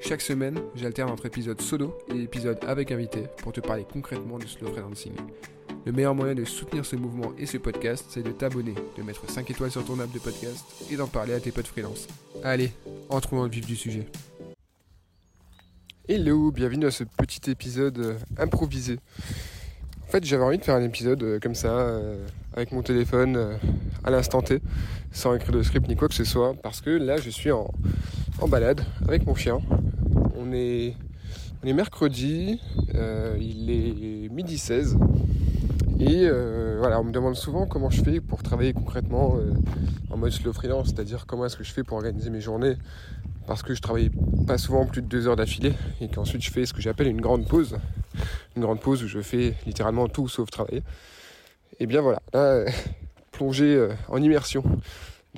Chaque semaine, j'alterne entre épisodes solo et épisodes avec invité pour te parler concrètement du slow freelancing. Le meilleur moyen de soutenir ce mouvement et ce podcast, c'est de t'abonner, de mettre 5 étoiles sur ton app de podcast et d'en parler à tes potes freelance. Allez, entrons dans le vif du sujet. Hello, bienvenue à ce petit épisode euh, improvisé. En fait, j'avais envie de faire un épisode euh, comme ça, euh, avec mon téléphone à l'instant T, sans écrire de script ni quoi que ce soit, parce que là, je suis en, en balade avec mon chien. On est, on est mercredi, il est midi 16. Et euh, voilà, on me demande souvent comment je fais pour travailler concrètement euh, en mode slow freelance, c'est-à-dire comment est-ce que je fais pour organiser mes journées, parce que je travaille pas souvent plus de deux heures d'affilée, et qu'ensuite je fais ce que j'appelle une grande pause, une grande pause où je fais littéralement tout sauf travailler. Et bien voilà, là, plongé euh, en immersion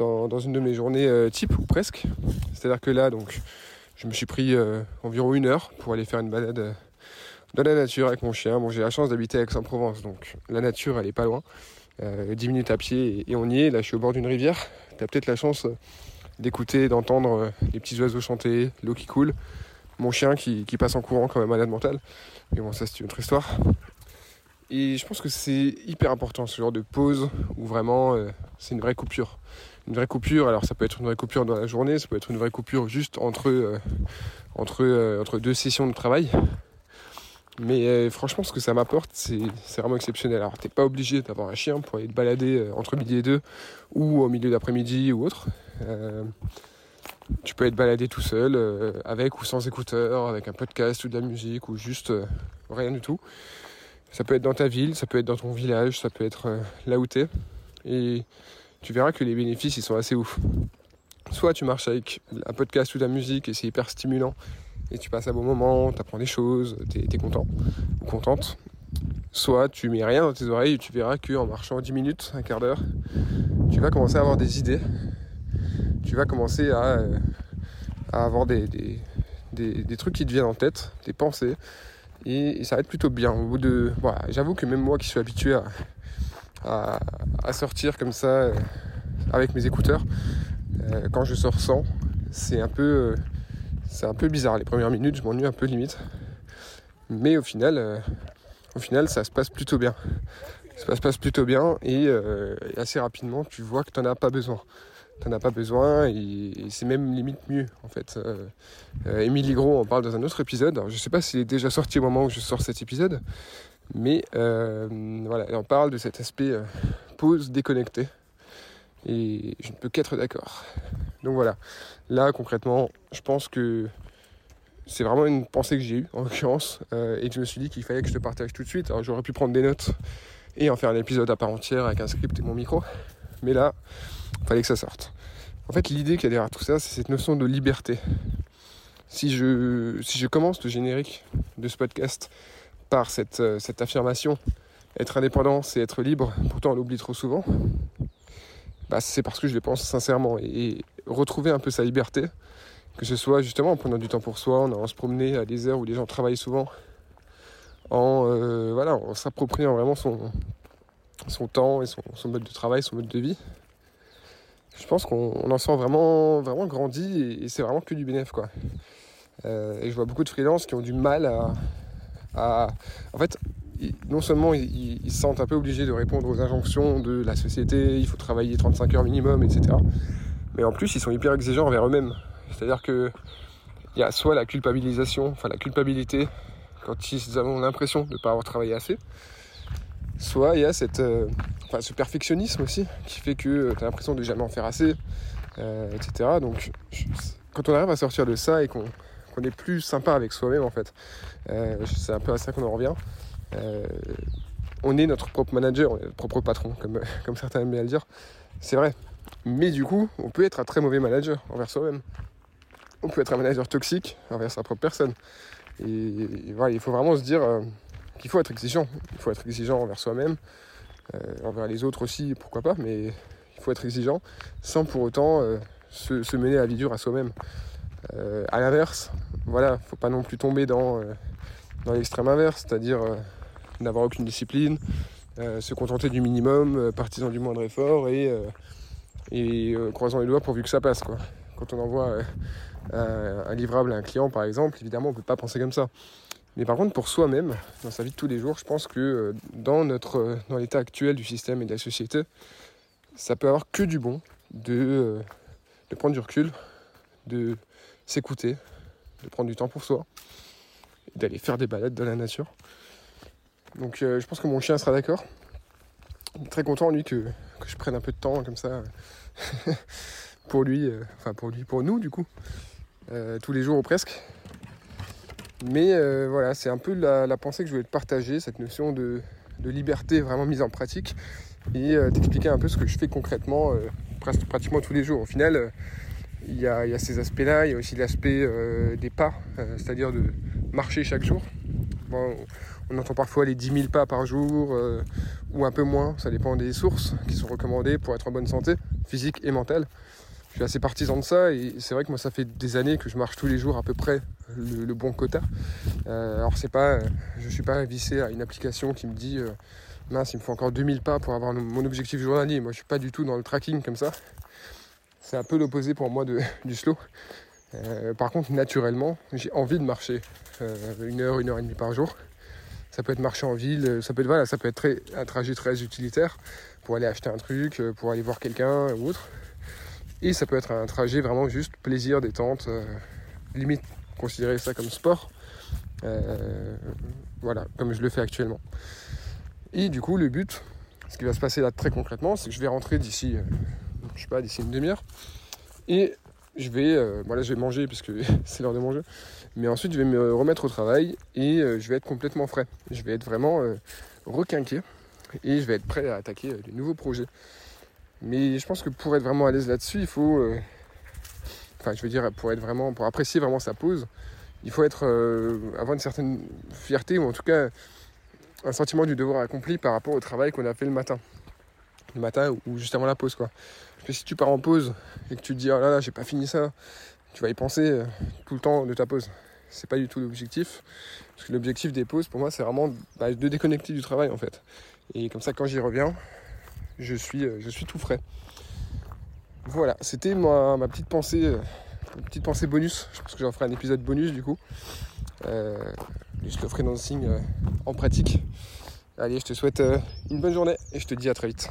dans, une de mes journées type ou presque. C'est-à-dire que là, donc, je me suis pris environ une heure pour aller faire une balade dans la nature avec mon chien. Bon, j'ai la chance d'habiter Aix-en-Provence, donc la nature, elle est pas loin. Euh, 10 minutes à pied et, on y est. Là, je suis au bord d'une rivière. Tu as peut-être la chance euh, d'écouter, d'entendre euh, les petits oiseaux chanter, l'eau qui coule, mon chien qui, passe en courant comme un malade mental. Mais bon, ça, c'est une autre histoire. Et je pense que c'est hyper important ce genre de pause où vraiment euh, c'est une vraie coupure. Une vraie coupure, alors ça peut être une vraie coupure dans la journée, ça peut être une vraie coupure juste entre, entre, entre deux sessions de travail. Mais euh, franchement, ce que ça m'apporte, c'est vraiment exceptionnel. Alors, t'es pas obligé d'avoir un chien pour aller te balader euh, entre midi et deux, ou au milieu d'après-midi ou autre. Euh, tu peux être baladé tout seul, avec ou sans écouteurs, avec un podcast ou de la musique, ou juste rien du tout. Ça peut être dans ta ville, ça peut être dans ton village, ça peut être là où t'es. Et tu verras que les bénéfices, ils sont assez ouf. Soit tu marches avec un podcast ou de la musique et c'est hyper stimulant et tu passes un bon moment, tu apprends des choses, tu es, content ou contente. Soit tu mets rien dans tes oreilles et tu verras qu'en marchant 10 minutes, un quart d'heure, tu vas commencer à avoir des idées. Tu vas commencer à, euh, avoir des, des, trucs qui te viennent en tête, des pensées. Et, ça va être plutôt bien. Au bout de, voilà, j'avoue que même moi qui suis habitué à, à, sortir comme ça euh, avec mes écouteurs, euh, quand je sors sans, c'est un peu c'est un peu bizarre les premières minutes, je m'ennuie un peu limite. Mais au final, euh, au final, ça se passe plutôt bien. Ça se passe plutôt bien et, euh, assez rapidement, tu vois que tu n'en as pas besoin. Tu n'en as pas besoin et, c'est même limite mieux en fait. Euh, Émilie Gros en parle dans un autre épisode. Je ne sais pas s'il est déjà sorti au moment où je sors cet épisode, mais voilà, elle en parle de cet aspect pause déconnecté. Et je ne peux qu'être d'accord. Donc voilà, là concrètement, je pense que c'est vraiment une pensée que j'ai eue en l'occurrence euh, et que je me suis dit qu'il fallait que je te partage tout de suite. Alors j'aurais pu prendre des notes et en faire un épisode à part entière avec un script et mon micro, mais là, il fallait que ça sorte. En fait, l'idée qu'il y a derrière tout ça, c'est cette notion de liberté. Si je, si je commence le générique de ce podcast par cette, euh, cette affirmation, être indépendant, c'est être libre, pourtant on l'oublie trop souvent, bah, c'est parce que je le pense sincèrement. Et, retrouver un peu sa liberté, que ce soit justement en prenant du temps pour soi, en allant se promener à des heures où les gens travaillent souvent, en euh, voilà, en s'appropriant vraiment son, son temps et son, mode de travail, son mode de vie. Je pense qu'on en sent vraiment, vraiment grandi et, c'est vraiment que du bénéfice. Euh, et je vois beaucoup de freelances qui ont du mal à, en fait, non seulement ils, se sentent un peu obligés de répondre aux injonctions de la société, il faut travailler 35 heures minimum, etc. Mais en plus, ils sont hyper exigeants envers eux-mêmes. C'est-à-dire que il y a soit la culpabilisation, enfin la culpabilité, quand ils ont l'impression de ne pas avoir travaillé assez, soit il y a euh, ce perfectionnisme aussi, qui fait que tu as l'impression de jamais en faire assez, euh, etc. Donc quand on arrive à sortir de ça et qu'on est plus sympa avec soi-même en fait, euh, c'est un peu à ça qu'on en revient. Euh, on est notre propre manager, on est notre propre patron, comme, certains aiment bien le dire. C'est vrai. Mais du coup, on peut être un très mauvais manager envers soi-même. on peut être un manager toxique envers sa propre personne. Et, voilà, il faut vraiment se dire euh, qu'il faut être exigeant. Il faut être exigeant envers soi-même, envers les autres aussi, pourquoi pas, mais il faut être exigeant sans pour autant se, mener à vie dure à soi-même. À l'inverse, voilà, faut pas non plus tomber dans, dans l'extrême inverse, c'est-à-dire n'avoir aucune discipline, se contenter du minimum, partisan du moindre effort et, croisant les doigts pourvu que ça passe. Quand on envoie un, livrable à un client, par exemple, évidemment, on ne peut pas penser comme ça. Mais par contre, pour soi-même, dans sa vie de tous les jours, je pense que euh, dans, notre, euh, dans l'état actuel du système et de la société, ça peut avoir que du bon de, euh, de prendre du recul, de s'écouter, de prendre du temps pour soi, d'aller faire des balades dans la nature. Donc je pense que mon chien sera d'accord. Très content, lui, que, je prenne un peu de temps comme ça pour lui, enfin pour lui, pour nous, du coup. Euh, tous les jours ou presque. Mais euh, voilà, c'est un peu la, pensée que je voulais te partager, cette notion de, liberté vraiment mise en pratique et euh, t'expliquer un peu ce que je fais concrètement pratiquement tous les jours. Au final, il y, a, ces aspects-là, il y a aussi l'aspect des pas, c'est-à-dire de marcher chaque jour. on entend parfois les 10 000 pas par jour ou un peu moins, ça dépend des sources qui sont recommandées pour être en bonne santé, physique et mentale je suis assez partisan de ça et c'est vrai que moi ça fait des années que je marche tous les jours à peu près le, bon quota. Euh, alors c'est pas, je suis pas vissé à une application qui me dit euh, mince il me faut encore 2000 pas pour avoir mon objectif journalier. Moi je suis pas du tout dans le tracking comme ça. C'est un peu l'opposé pour moi du slow. Euh, par contre naturellement j'ai envie de marcher une heure, une heure et demie par jour. Ça peut être marcher en ville, ça peut être voilà, ça peut être un trajet très utilitaire pour aller acheter un truc, pour aller voir quelqu'un ou autre. Et ça peut être un trajet vraiment juste plaisir, détente, euh, limite considérer ça comme sport. Euh, voilà, comme je le fais actuellement. Et du coup, le but, ce qui va se passer là très concrètement, c'est que je vais rentrer d'ici, euh, je sais pas, d'ici une demi-heure. Et je vais, voilà, je vais manger puisque c'est l'heure de manger. Mais ensuite, je vais me remettre au travail et je vais être complètement frais. Je vais être vraiment requinqué et je vais être prêt à attaquer de nouveaux projets. Mais je pense que pour être vraiment à l'aise là-dessus, il faut. Euh, enfin, je veux dire, pour être vraiment. Pour apprécier vraiment sa pause, il faut être. Euh, avoir une certaine fierté, ou en tout cas un sentiment du devoir accompli par rapport au travail qu'on a fait le matin. Le matin ou juste avant la pause, quoi. Que si tu pars en pause et que tu te dis, oh là là, j'ai pas fini ça, tu vas y penser euh, tout le temps de ta pause. C'est pas du tout l'objectif. Parce que l'objectif des pauses, pour moi, c'est vraiment bah, de déconnecter du travail, en fait. Et comme ça, quand j'y reviens, je suis, euh, je suis tout frais. Voilà, c'était ma, ma, petite pensée, euh, petite pensée bonus. Je pense que j'en ferai un épisode bonus du coup. Euh, je te ferai dancing euh, en pratique. Allez, je te souhaite une bonne journée et je te dis à très vite.